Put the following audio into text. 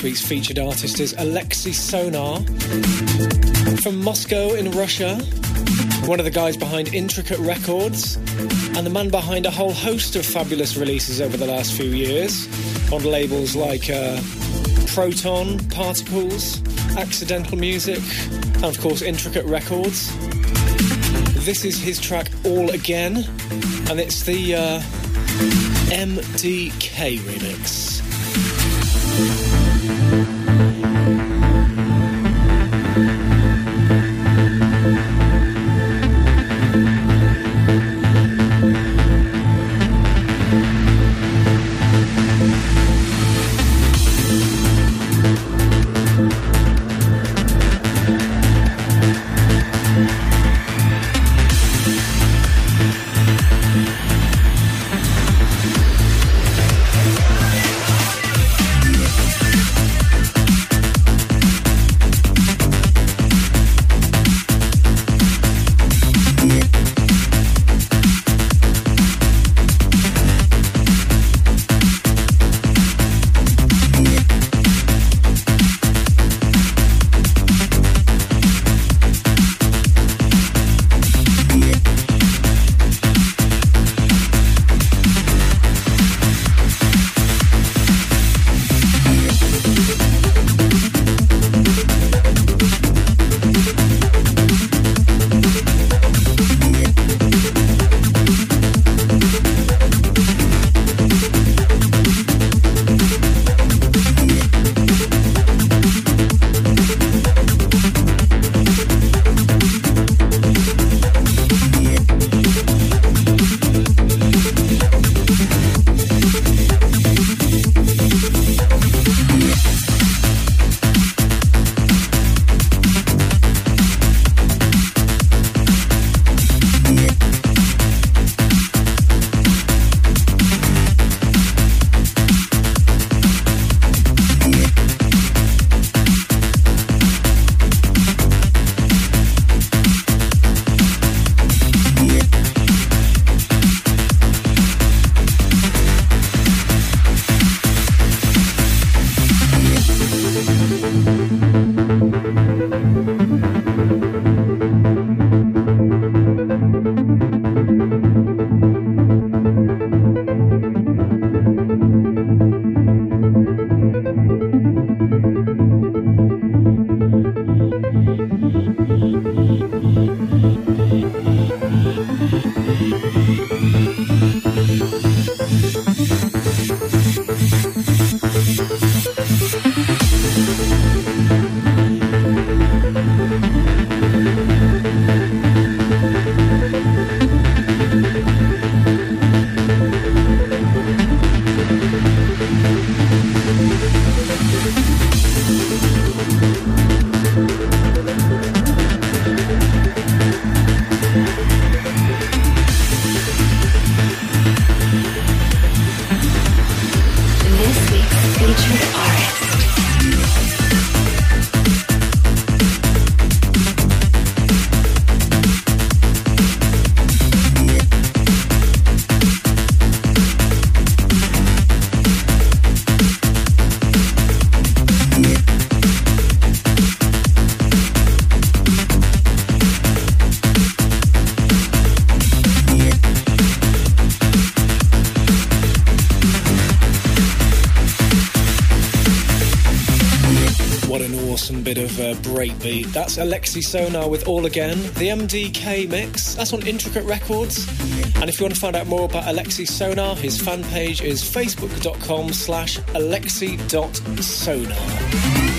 this week's featured artist is Alexei Sonar from Moscow in Russia, one of the guys behind Intricate Records, and the man behind a whole host of fabulous releases over the last few years on labels like uh, Proton, Particles, Accidental Music, and of course Intricate Records. This is his track All Again, and it's the uh, MDK remix. Dimitri Forest. Uh, breakbeat. That's Alexei Sonar with All Again, the MDK mix. That's on Intricate Records. And if you want to find out more about Alexei Sonar, his fan page is facebook.com slash alexei.sonar.